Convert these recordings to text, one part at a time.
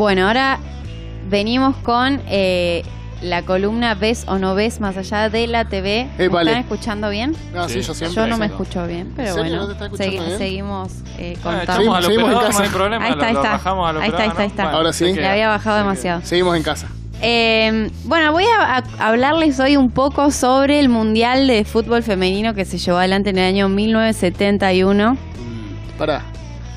Bueno, ahora venimos con eh, la columna ¿Ves o no ves más allá de la TV? ¿Me Eh, vale. están escuchando bien? Ah, sí, Sí. yo siempre. Yo no me escucho bien, pero bueno, ¿No te está escuchando segui- bien? seguimos eh, Ah, contando. Seguimos en casa. no hay problema, Ahí está, lo, ahí lo está. Ahí está, operador, ahí está, ahí ¿no? está. Ahora sí. Le había bajado demasiado. Seguimos en casa. Eh, bueno, voy a, a hablarles hoy un poco sobre el Mundial de Fútbol Femenino que se llevó adelante en el año 1971, Pará.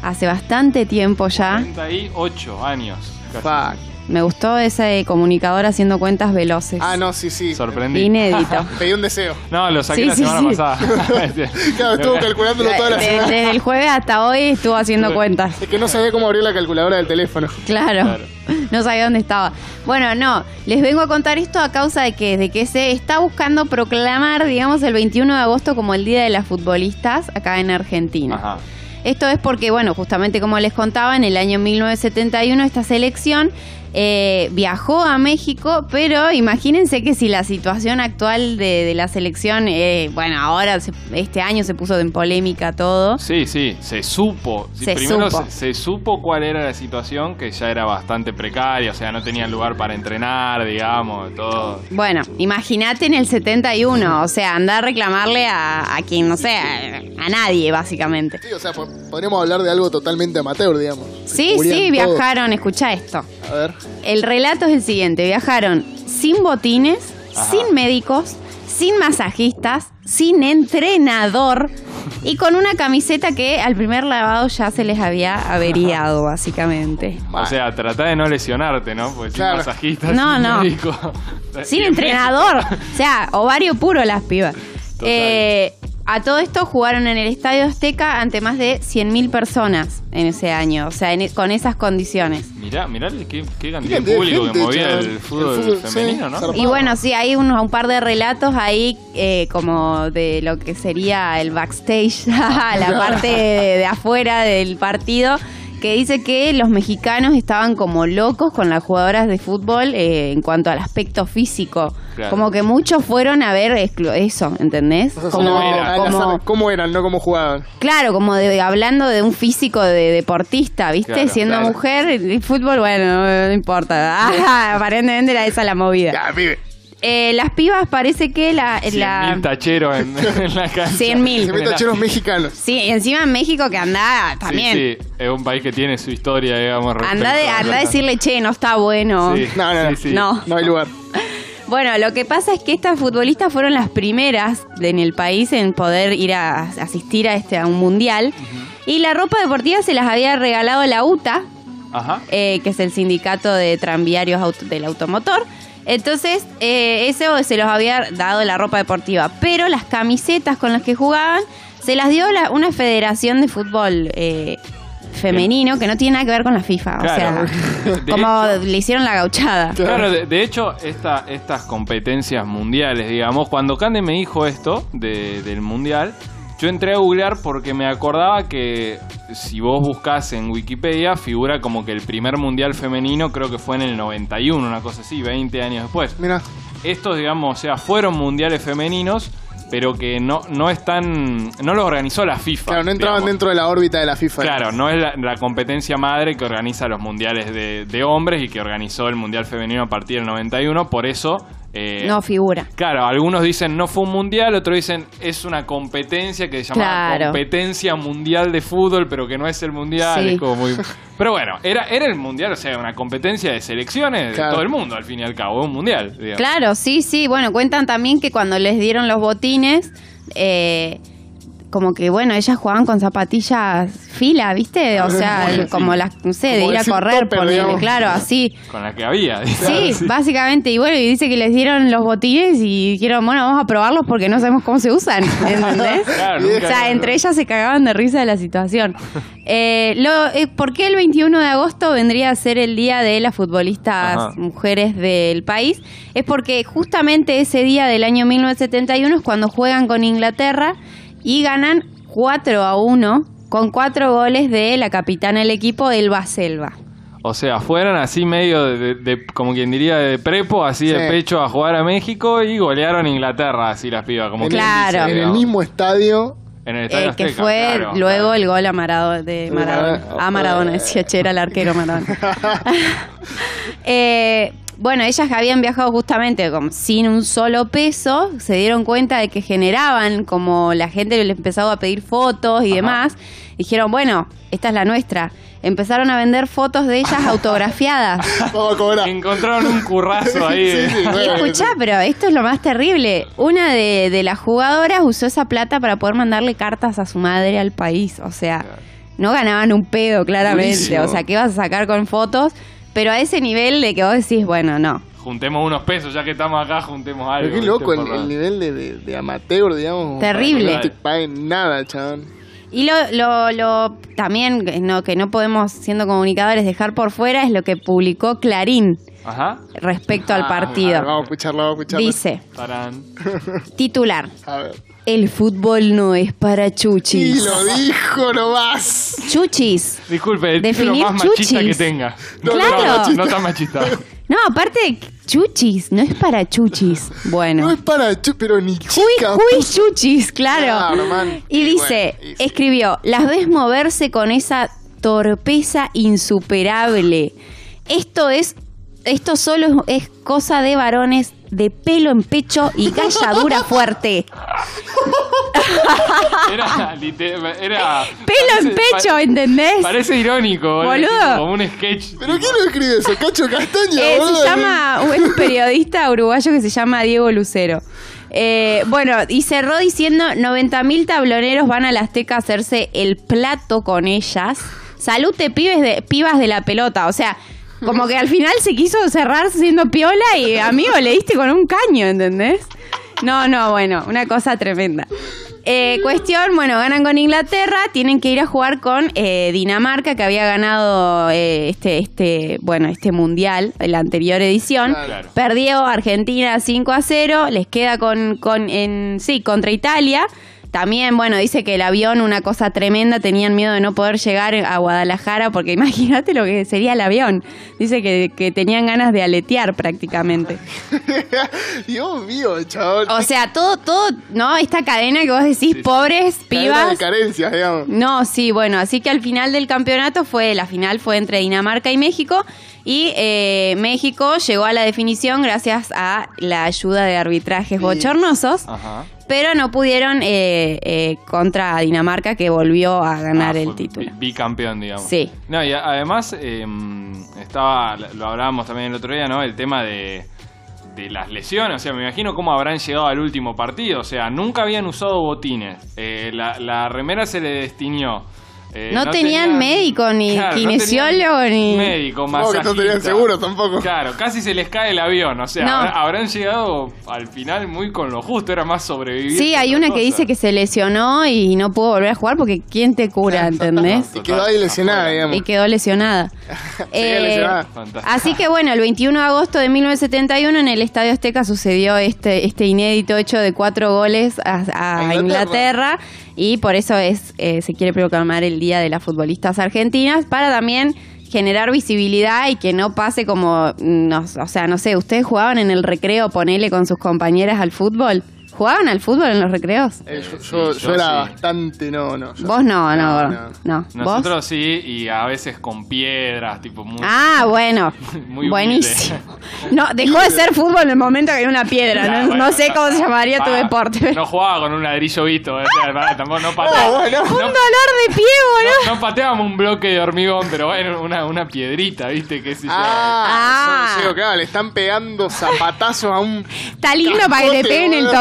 Hace bastante tiempo ya. 38 años. casi. Fuck. Me gustó ese comunicador haciendo cuentas veloces. Ah, no, sí, sí. Sorprendí. Inédito. Pedí un deseo. No, lo saqué Sí, la sí, semana sí. pasada. Claro, estuvo calculándolo toda la De- semana. desde el jueves hasta hoy estuvo haciendo cuentas. Es que no sabía cómo abrir la calculadora del teléfono. Claro. Claro. No sabía dónde estaba. Bueno, no, les vengo a contar esto a causa de que, de que se está buscando proclamar, digamos, el 21 de agosto como el Día de las Futbolistas acá en Argentina. Ajá. Esto es porque, bueno, justamente como les contaba, en el año 1971 esta selección eh, viajó a México, pero imagínense que si la situación actual de, de la selección, eh, bueno, ahora se- este año se puso en polémica todo. Sí, sí, se supo. Sí, Se Primero supo. Se, se supo cuál era la situación, que ya era bastante precaria, o sea, no tenían lugar para entrenar, digamos, todo. Bueno, imagínate en el 71, o sea, anda a reclamarle a, a quien, no sé, a, a nadie, básicamente. Sí, o sea, po- podríamos hablar de algo totalmente amateur, digamos. Sí, sí, todo. viajaron, escucha esto. A ver. El relato es el siguiente, viajaron sin botines, Ajá. sin médicos, sin masajistas, sin entrenador y con una camiseta que al primer lavado ya se les había averiado, básicamente. O sea, trata de no lesionarte, ¿no? Porque Claro. sin masajista, No, sin no. médico. Sin entrenador. O sea, ovario puro las pibas. Eh, a todo esto jugaron en el Estadio Azteca ante más de 100.000 personas en ese año. O sea, en e- con esas condiciones. Mirá, mirá qué, qué cantidad de público gente, que movía chaval. el fútbol, El fútbol, sí, femenino, ¿no? zarpado. Y bueno, sí, hay unos, un par de relatos ahí eh, como de lo que sería el backstage, la parte de, de afuera del partido, que dice que los mexicanos estaban como locos con las jugadoras de fútbol eh, en cuanto al aspecto físico. Claro. Como que muchos fueron a ver eso, ¿entendés? O sea, Como, era, como- ¿Cómo eran, no cómo jugaban? claro, como de, hablando de un físico de deportista, ¿viste? Claro, Siendo claro. mujer, el fútbol, bueno, no, no importa. Ah, aparentemente era esa la movida. Ya, pibe. Eh, las pibas parece que la... la 100.000 tacheros en, en la cancha. 100.000. Se meten tacheros mexicanos. Sí, y encima en México que anda también. Sí, sí, es un país que tiene su historia, digamos. Anda, de, a- anda a decirle, che, no está bueno. Sí, No, no, no. sí, sí. No. No hay lugar. Bueno, lo que pasa es que estas futbolistas fueron las primeras en el país en poder ir a, a asistir a este a un mundial. Y la ropa deportiva se las había regalado la UTA, Ajá. eh, que es el sindicato de tranviarios auto- del automotor. Entonces, eh, eso se los había dado la ropa deportiva. Pero las camisetas con las que jugaban se las dio la- una federación de fútbol eh, femenino que no tiene nada que ver con la FIFA. Claro. O sea, como hecho- le hicieron la gauchada. Claro, de, de hecho, esta, estas competencias mundiales, digamos, cuando Cande me dijo esto de- del mundial, yo entré a googlear porque me acordaba que si vos buscas en Wikipedia, figura como que el primer mundial femenino creo que fue en el 91, una cosa así, 20 años después. Mira, Estos, digamos, o sea, fueron mundiales femeninos, pero que no, no están, no los organizó la FIFA. claro, no entraban digamos. dentro de la órbita de la FIFA. Claro, no es la, la competencia madre que organiza los mundiales de, de hombres y que organizó el mundial femenino a partir del 91, por eso... eh, No figura. Claro, algunos dicen no fue un mundial, otros dicen es una competencia que se llama Claro. competencia mundial de fútbol, pero que no es el mundial. Sí. es como muy- Pero bueno, era, era el mundial, o sea, una competencia de selecciones de todo el mundo, al fin y al cabo, un mundial. digamos. Claro, sí, sí. Bueno, cuentan también que cuando les dieron los botines, eh, como que, bueno, ellas jugaban con zapatillas fila, ¿viste? O sea, sí. como las, no sé, de ir a correr, digamos. claro, así. Con la que había. Sí, básicamente. Y bueno, y dice que les dieron los botines y dijeron, bueno, vamos a probarlos porque no sabemos cómo se usan. ¿Entendés? Claro, o sea, entre ellas se cagaban de risa de la situación. Eh, lo, eh, ¿Por qué el 21 de agosto vendría a ser el día de las futbolistas Ajá. mujeres del país? Es porque justamente ese día del año 1971 es cuando juegan con Inglaterra y ganan 4 a 1 con cuatro goles de la capitana del equipo, Elba Selva. O sea, fueron así medio de, de- de- como quien diría, de prepo, así de pecho a jugar a México y golearon a Inglaterra, así las pibas. Como en, Claro. dice, en el mismo estadio En el Estadio Eh, que Azteca, fue claro, luego claro. el gol a Maradona, de Maradona. Maradona. A Maradona, decía Che, era el arquero Maradona. Eh, bueno, ellas que habían viajado justamente como sin un solo peso, se dieron cuenta de que generaban, como la gente les empezaba a pedir fotos y Ajá. demás, dijeron, bueno, esta es la nuestra. Empezaron a vender fotos de ellas autografiadas. Encontraron un currazo ahí. Sí, sí, Y escuchá, sí. pero esto es lo más terrible. Una de, de las jugadoras usó esa plata para poder mandarle cartas a su madre al país. O sea, no ganaban un pedo, claramente. Durísimo. O sea, ¿qué vas a sacar con fotos? Pero a ese nivel de que vos decís, bueno, no. Juntemos unos pesos, ya que estamos acá, juntemos algo. Pero qué loco el, nivel de, de, de amateur, digamos. Terrible. No te paguen nada, chabón. Y lo, lo, lo también que no, que no podemos, siendo comunicadores, dejar por fuera es lo que publicó Clarín Ajá. respecto al Ah, partido. a ver, vamos a escucharlo, vamos a escucharlo. Dice, Tarán. titular, A ver. El fútbol no es para Y chuchis. lo dijo nomás. Chuchis. Disculpe, el título Definir más machista chuchis. que tenga. No, Claro. No, no tan machista. No, aparte, chuchis, no es para chuchis. Bueno. No es para chu, pero ni chica. uy, chuchis, claro. Claro, man. Y Y dice, bueno, y sí. escribió, las ves moverse con esa torpeza insuperable. Esto es, esto solo es cosa de varones de pelo en pecho y galladura fuerte. Era, era Pelo en parece- pecho, ¿entendés? Parece irónico, boludo. Boludo. Como un sketch. ¿Pero quién lo escribe eso? ¿Cacho Castaña? Eh, boludo? se llama un periodista uruguayo que se llama Diego Lucero. Eh, bueno, y cerró diciendo 90.000 tabloneros van a la Azteca a hacerse el plato con ellas. Salute pibes de, pibas de la pelota. O sea, como que al final se quiso cerrar siendo piola y amigo le diste con un caño, ¿entendés? No, no, bueno, una cosa tremenda. Eh, cuestión, bueno, ganan con Inglaterra, tienen que ir a jugar con eh, Dinamarca, que había ganado eh, este, este, bueno, este mundial, la anterior edición. Claro. Perdió Argentina 5 a 0, les queda con, con en, sí, contra Italia. También, bueno, dice que el avión, una cosa tremenda, tenían miedo de no poder llegar a Guadalajara, porque imagínate lo que sería el avión. Dice que, que tenían ganas de aletear prácticamente. Dios mío, chabón. O sea, todo, todo, ¿no? Esta cadena que vos decís, pobres pibas. de carencias, digamos. No, sí, bueno, así que al final del campeonato fue, la final fue entre Dinamarca y México y eh, México llegó a la definición gracias a la ayuda de arbitrajes bochornosos, Ajá. pero no pudieron eh, eh, contra Dinamarca que volvió a ganar Ah, el título. bi- Bicampeón, digamos. Sí. No, y a- además, eh, estaba, lo hablábamos también el otro día, ¿no? El tema de, de las lesiones. O sea, me imagino cómo habrán llegado al último partido. O sea, nunca habían usado botines. Eh, la, la remera se le destiñó. Eh, No tenían médico, ni no kinesiólogo, ni- Médico, Supongo que no tenían seguro tampoco. Claro, casi se les cae el avión. O sea, No. habrá- habrán llegado al final muy con lo justo. Era más sobrevivir. Sí, que hay una que cosa. dice que se lesionó y no pudo volver a jugar porque ¿quién te cura, entendés? Y quedó ahí lesionada, digamos. y quedó lesionada. Fantástico. así que bueno, el 21 de agosto de 1971 en el Estadio Azteca sucedió este, este inédito hecho de cuatro goles A Inglaterra. Inglaterra. y por eso es eh, se quiere proclamar el Día de las Futbolistas Argentinas para también generar visibilidad y que no pase como, no, o sea, no sé, ustedes jugaban en el recreo, ponele con sus compañeras al fútbol. ¿Jugaban al fútbol en los recreos? Eh, yo, Sí, yo- era sí. bastante, no, no. yo- Vos no, no, No, no. no. ¿Vos? Nosotros sí, y a veces con piedras, tipo muy. Ah, bueno. Muy Buenísimo. No, dejó de ser fútbol en el momento que hay una piedra. Ah, No, bueno, no sé cómo se llamaría tu deporte. No jugaba con un ladrillo visto, pa, tampoco no pateaba. No, bueno. Un dolor de pie, boludo. no- no pateábamos un bloque de hormigón, pero bueno, una, una piedrita, ¿viste? ¿Qué sé yo? Ah, Ah. yo- yo digo, claro, le están pegando zapatazos a un. Está lindo para que te peguen el boludo.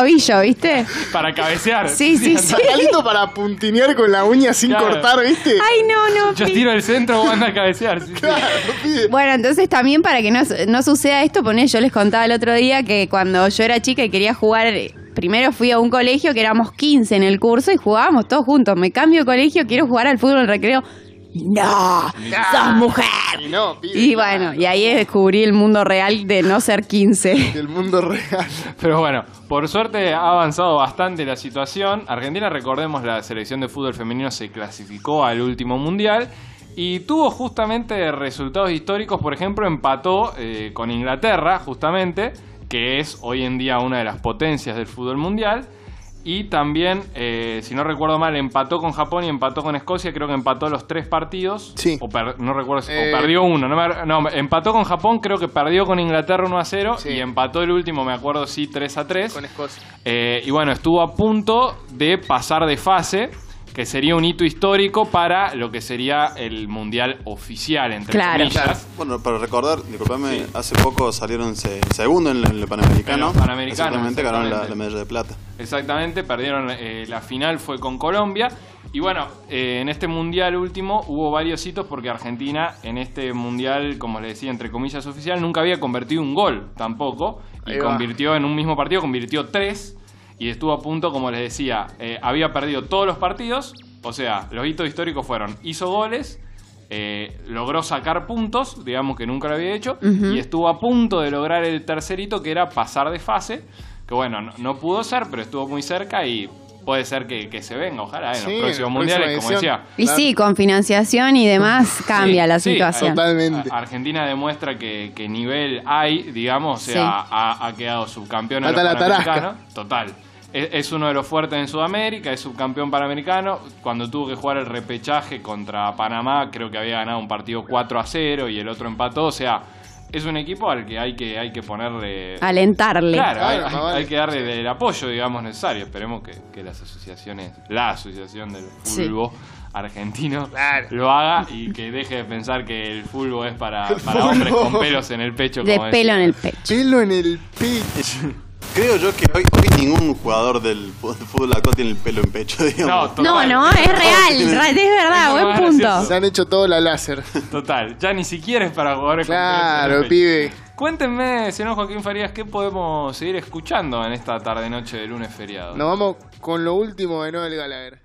¿Viste? Para cabecear. Sí, sí, sí. Está lindo para puntinear con la uña sin Claro. cortar, ¿viste? Ay, no, no. Yo pi- tiro el centro, vos anda a cabecear. sí, sí. Claro, pibe. Bueno, entonces también para que no, no suceda esto, poné, yo les contaba el otro día que cuando yo era chica y quería jugar, eh, primero fui a un colegio que éramos 15 en el curso y jugábamos todos juntos. Me cambio de colegio, quiero jugar al fútbol en recreo. No, sos mujer. Y no, pibe. Y bueno, y ahí descubrí el mundo real de no ser 15. El mundo real. Pero bueno, por suerte ha avanzado bastante la situación. Argentina, recordemos, la selección de fútbol femenino se clasificó al último mundial y tuvo justamente resultados históricos. Por ejemplo, empató eh, con Inglaterra, justamente, que es hoy en día una de las potencias del fútbol mundial. Y también, eh, si no recuerdo mal, empató con Japón y empató con Escocia. Creo que empató los tres partidos. Sí. O per- no recuerdo si o Eh, perdió uno. No, me- no, empató con Japón, creo que perdió con Inglaterra 1 a 0. Sí. Y empató el último, me acuerdo, sí, 3 a 3. Con Escocia. Eh, y bueno, estuvo a punto de pasar de fase, que sería un hito histórico para lo que sería el mundial oficial, entre Claro. comillas. Bueno, para recordar, disculpame, hace poco salieron se- segundo en, el Panamericano. En los Panamericanos, Exactamente, ganaron la, medalla de plata. Exactamente, perdieron eh, la final, fue con Colombia. Y bueno, eh, en este mundial último hubo varios hitos porque Argentina en este mundial, como le decía, entre comillas oficial, nunca había convertido un gol tampoco. Y va. convirtió en un mismo partido, convirtió tres. Y estuvo a punto, como les decía, eh, había perdido todos los partidos. O sea, los hitos históricos fueron, hizo goles, eh, logró sacar puntos, digamos que nunca lo había hecho, y estuvo a punto de lograr el tercer hito, que era pasar de fase, que bueno, no, no pudo ser, pero estuvo muy cerca y puede ser que, que se venga, ojalá, en Sí, los próximos mundiales, como decía. Y sí, con financiación y demás cambia Sí, la sí, situación. Totalmente. Argentina demuestra que, que nivel hay, digamos, o sea, Sí. ha, ha quedado subcampeón en los la. Total. Es, es uno de los fuertes en Sudamérica, es subcampeón panamericano. Cuando tuvo que jugar el repechaje contra Panamá, creo que había ganado un partido 4 a 0 y el otro empató. O sea, es un equipo al que hay que, hay que ponerle. Alentarle. Claro, hay, Claro, hay- más vale. hay que darle el apoyo, digamos, necesario. Esperemos que, que las asociaciones, la asociación del Sí. fútbol argentino Claro. lo haga y que deje de pensar que el fútbol es para, hombres con pelos en el pecho. De como pelo decía. en el pecho. Pelo en el pecho. Creo yo que hoy, hoy ningún jugador del fútbol actual tiene el pelo en pecho, digamos. No, No, total. no, es real, es verdad, Eso buen punto. gracioso. Se han hecho todo la láser. Total, ya ni siquiera es para jugadores con Claro, pecho. pibe. Cuéntenme, señor Joaquín Farías, ¿qué podemos seguir escuchando en esta tarde-noche de lunes feriado? Nos vamos con lo último de Noel Gallagher.